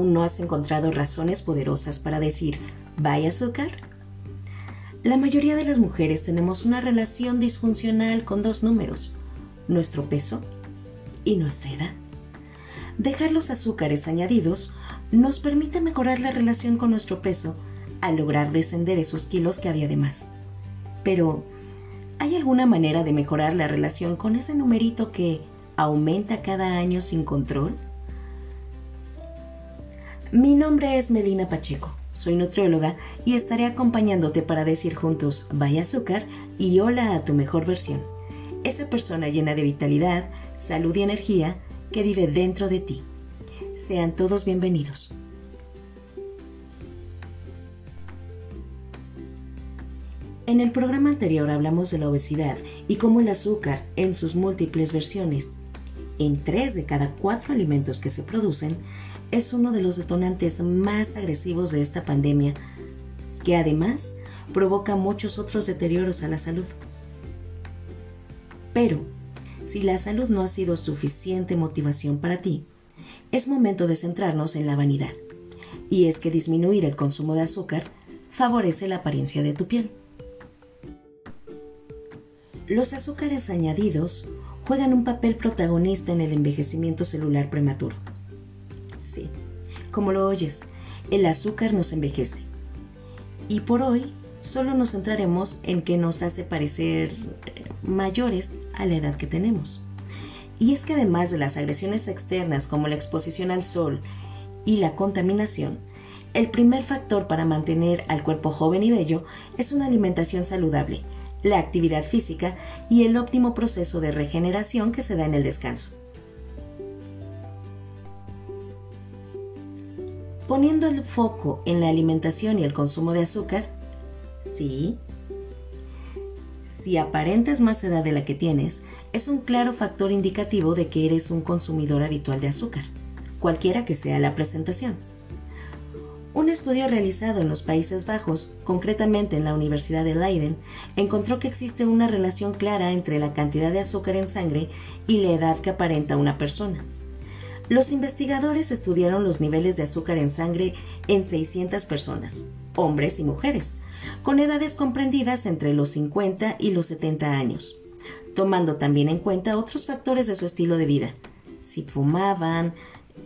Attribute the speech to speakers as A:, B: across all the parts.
A: ¿Aún no has encontrado razones poderosas para decir, vaya azúcar? La mayoría de las mujeres tenemos una relación disfuncional con dos números, nuestro peso y nuestra edad. Dejar los azúcares añadidos nos permite mejorar la relación con nuestro peso al lograr descender esos kilos que había de más. Pero, ¿hay alguna manera de mejorar la relación con ese numerito que aumenta cada año sin control? Mi nombre es Melina Pacheco, soy nutrióloga y estaré acompañándote para decir juntos vaya azúcar y hola a tu mejor versión, esa persona llena de vitalidad, salud y energía que vive dentro de ti. Sean todos bienvenidos. En el programa anterior hablamos de la obesidad y cómo el azúcar, en sus múltiples versiones, en tres de cada cuatro alimentos que se producen, es uno de los detonantes más agresivos de esta pandemia, que además provoca muchos otros deterioros a la salud. Pero, si la salud no ha sido suficiente motivación para ti, es momento de centrarnos en la vanidad. Y es que disminuir el consumo de azúcar favorece la apariencia de tu piel. Los azúcares añadidos juegan un papel protagonista en el envejecimiento celular prematuro. Sí, como lo oyes, el azúcar nos envejece. Y por hoy solo nos centraremos en que nos hace parecer mayores a la edad que tenemos. Y es que además de las agresiones externas como la exposición al sol y la contaminación, el primer factor para mantener al cuerpo joven y bello es una alimentación saludable, la actividad física y el óptimo proceso de regeneración que se da en el descanso. Poniendo el foco en la alimentación y el consumo de azúcar, sí, si aparentas más edad de la que tienes, es un claro factor indicativo de que eres un consumidor habitual de azúcar, cualquiera que sea la presentación. Un estudio realizado en los Países Bajos, concretamente en la Universidad de Leiden, encontró que existe una relación clara entre la cantidad de azúcar en sangre y la edad que aparenta una persona. Los investigadores estudiaron los niveles de azúcar en sangre en 600 personas, hombres y mujeres, con edades comprendidas entre los 50 y los 70 años, tomando también en cuenta otros factores de su estilo de vida, si fumaban,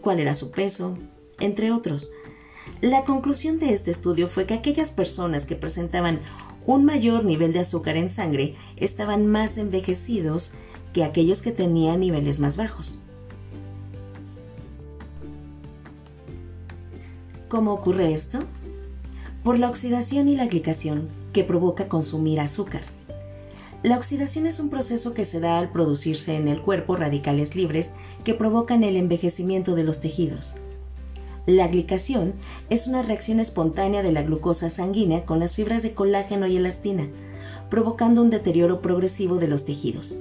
A: cuál era su peso, entre otros. La conclusión de este estudio fue que aquellas personas que presentaban un mayor nivel de azúcar en sangre estaban más envejecidos que aquellos que tenían niveles más bajos. ¿Cómo ocurre esto? por la oxidación y la glicación que provoca consumir azúcar. La oxidación es un proceso que se da al producirse en el cuerpo radicales libres que provocan el envejecimiento de los tejidos. La glicación es una reacción espontánea de la glucosa sanguínea con las fibras de colágeno y elastina, provocando un deterioro progresivo de los tejidos,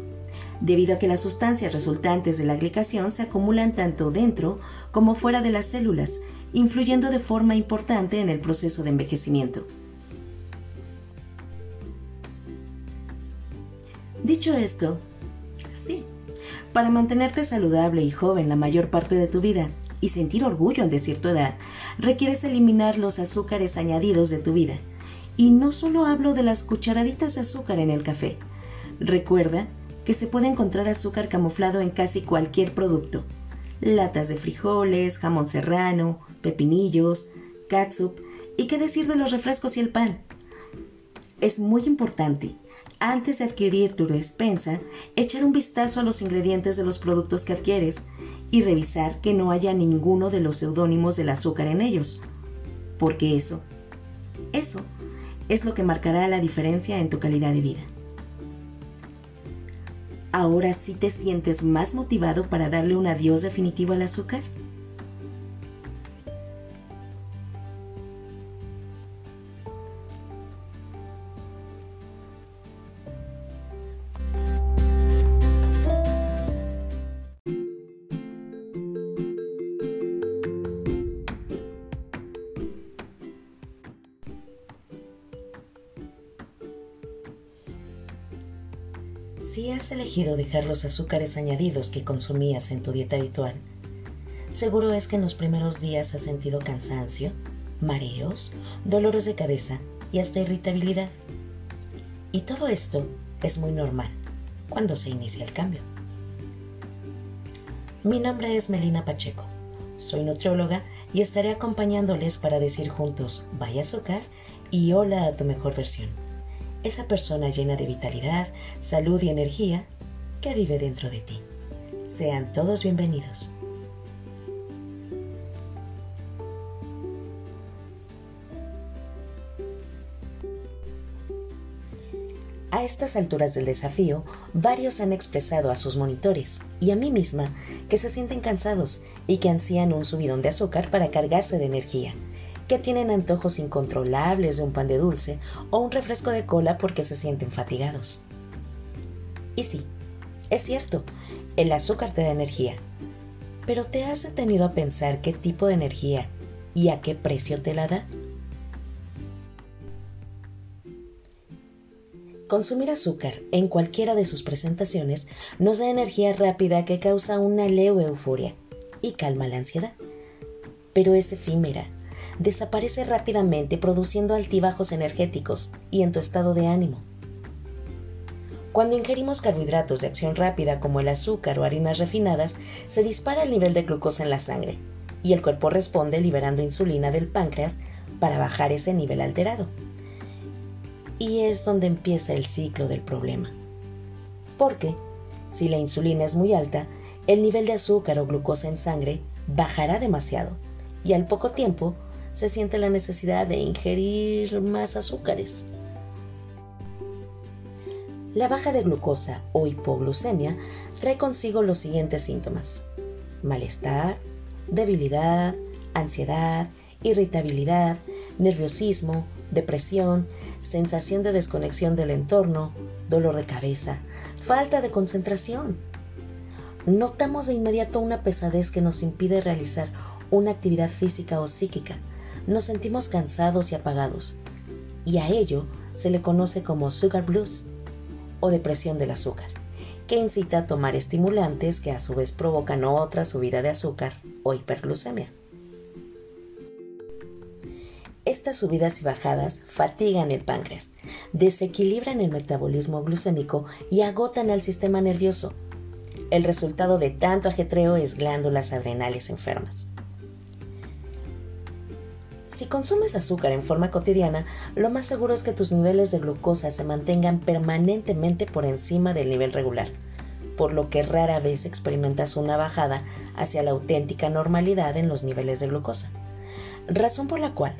A: debido a que las sustancias resultantes de la glicación se acumulan tanto dentro como fuera de las células influyendo de forma importante en el proceso de envejecimiento. Dicho esto, sí, para mantenerte saludable y joven la mayor parte de tu vida y sentir orgullo al decir tu edad, requieres eliminar los azúcares añadidos de tu vida. Y no solo hablo de las cucharaditas de azúcar en el café. Recuerda que se puede encontrar azúcar camuflado en casi cualquier producto. Latas de frijoles, jamón serrano, pepinillos, catsup y qué decir de los refrescos y el pan. Es muy importante, antes de adquirir tu despensa, echar un vistazo a los ingredientes de los productos que adquieres y revisar que no haya ninguno de los seudónimos del azúcar en ellos, porque eso, eso es lo que marcará la diferencia en tu calidad de vida. ¿Ahora sí te sientes más motivado para darle un adiós definitivo al azúcar? Si has elegido dejar los azúcares añadidos que consumías en tu dieta habitual, seguro es que en los primeros días has sentido cansancio, mareos, dolores de cabeza y hasta irritabilidad. Y todo esto es muy normal cuando se inicia el cambio. Mi nombre es Melina Pacheco. Soy nutrióloga y estaré acompañándoles para decir juntos vaya azúcar y hola a tu mejor versión. Esa persona llena de vitalidad, salud y energía que vive dentro de ti. Sean todos bienvenidos. A estas alturas del desafío, varios han expresado a sus monitores y a mí misma que se sienten cansados y que ansían un subidón de azúcar para cargarse de energía, que tienen antojos incontrolables de un pan de dulce o un refresco de cola porque se sienten fatigados. Y sí, es cierto, el azúcar te da energía, pero ¿te has detenido a pensar qué tipo de energía y a qué precio te la da? Consumir azúcar en cualquiera de sus presentaciones nos da energía rápida que causa una leve euforia y calma la ansiedad. Pero es efímera, desaparece rápidamente produciendo altibajos energéticos y en tu estado de ánimo. Cuando ingerimos carbohidratos de acción rápida como el azúcar o harinas refinadas, se dispara el nivel de glucosa en la sangre y el cuerpo responde liberando insulina del páncreas para bajar ese nivel alterado y es donde empieza el ciclo del problema. Porque, si la insulina es muy alta, el nivel de azúcar o glucosa en sangre bajará demasiado y al poco tiempo se siente la necesidad de ingerir más azúcares. La baja de glucosa o hipoglucemia trae consigo los siguientes síntomas. Malestar, debilidad, ansiedad, irritabilidad, nerviosismo, depresión, sensación de desconexión del entorno, dolor de cabeza, falta de concentración. Notamos de inmediato una pesadez que nos impide realizar una actividad física o psíquica. Nos sentimos cansados y apagados. Y a ello se le conoce como sugar blues o depresión del azúcar, que incita a tomar estimulantes que a su vez provocan otra subida de azúcar o hiperglucemia. Estas subidas y bajadas fatigan el páncreas, desequilibran el metabolismo glucémico y agotan al sistema nervioso. El resultado de tanto ajetreo es glándulas adrenales enfermas. Si consumes azúcar en forma cotidiana, lo más seguro es que tus niveles de glucosa se mantengan permanentemente por encima del nivel regular, por lo que rara vez experimentas una bajada hacia la auténtica normalidad en los niveles de glucosa. Razón por la cual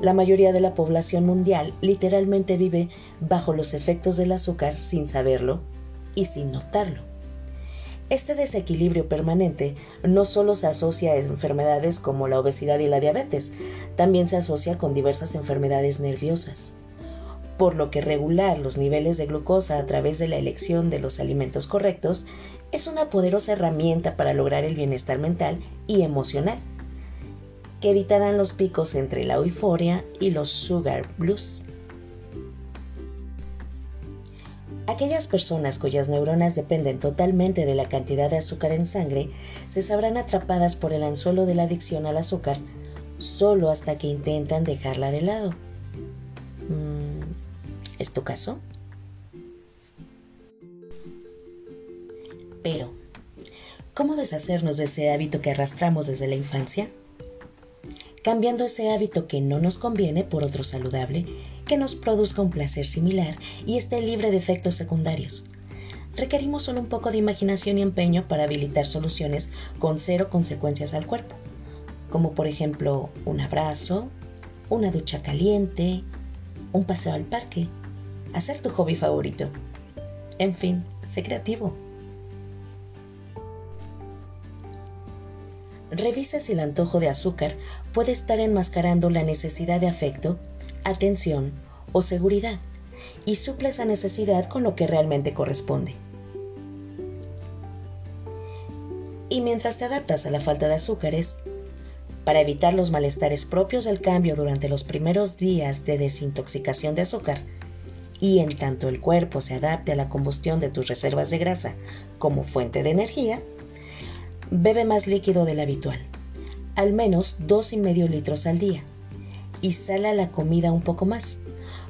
A: la mayoría de la población mundial literalmente vive bajo los efectos del azúcar sin saberlo y sin notarlo. Este desequilibrio permanente no solo se asocia a enfermedades como la obesidad y la diabetes, también se asocia con diversas enfermedades nerviosas. Por lo que regular los niveles de glucosa a través de la elección de los alimentos correctos es una poderosa herramienta para lograr el bienestar mental y emocional que evitarán los picos entre la euforia y los sugar blues. Aquellas personas cuyas neuronas dependen totalmente de la cantidad de azúcar en sangre se sabrán atrapadas por el anzuelo de la adicción al azúcar solo hasta que intentan dejarla de lado. Mm, ¿Es tu caso? Pero, ¿cómo deshacernos de ese hábito que arrastramos desde la infancia? cambiando ese hábito que no nos conviene por otro saludable que nos produzca un placer similar y esté libre de efectos secundarios. Requerimos solo un poco de imaginación y empeño para habilitar soluciones con cero consecuencias al cuerpo, como por ejemplo un abrazo, una ducha caliente, un paseo al parque, hacer tu hobby favorito. En fin, sé creativo. Revisa si el antojo de azúcar puede estar enmascarando la necesidad de afecto, atención o seguridad y suple esa necesidad con lo que realmente corresponde. Y mientras te adaptas a la falta de azúcares, para evitar los malestares propios del cambio durante los primeros días de desintoxicación de azúcar, y en tanto el cuerpo se adapte a la combustión de tus reservas de grasa como fuente de energía, bebe más líquido del habitual al menos dos y medio litros al día y sala la comida un poco más,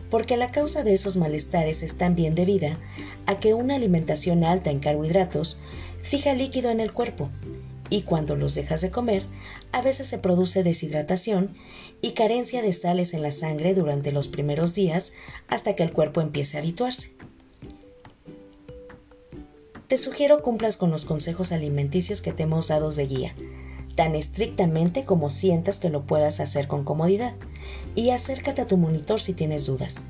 A: porque la causa de esos malestares es también debida a que una alimentación alta en carbohidratos fija líquido en el cuerpo y cuando los dejas de comer, a veces se produce deshidratación y carencia de sales en la sangre durante los primeros días hasta que el cuerpo empiece a habituarse. Te sugiero cumplas con los consejos alimenticios que te hemos dado de guía, tan estrictamente como sientas que lo puedas hacer con comodidad, y acércate a tu monitor si tienes dudas.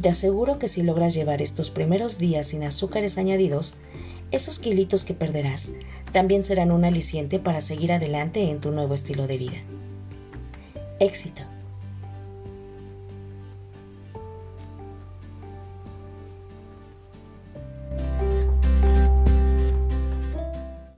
A: Te aseguro que si logras llevar estos primeros días sin azúcares añadidos, esos kilitos que perderás también serán un aliciente para seguir adelante en tu nuevo estilo de vida. Éxito.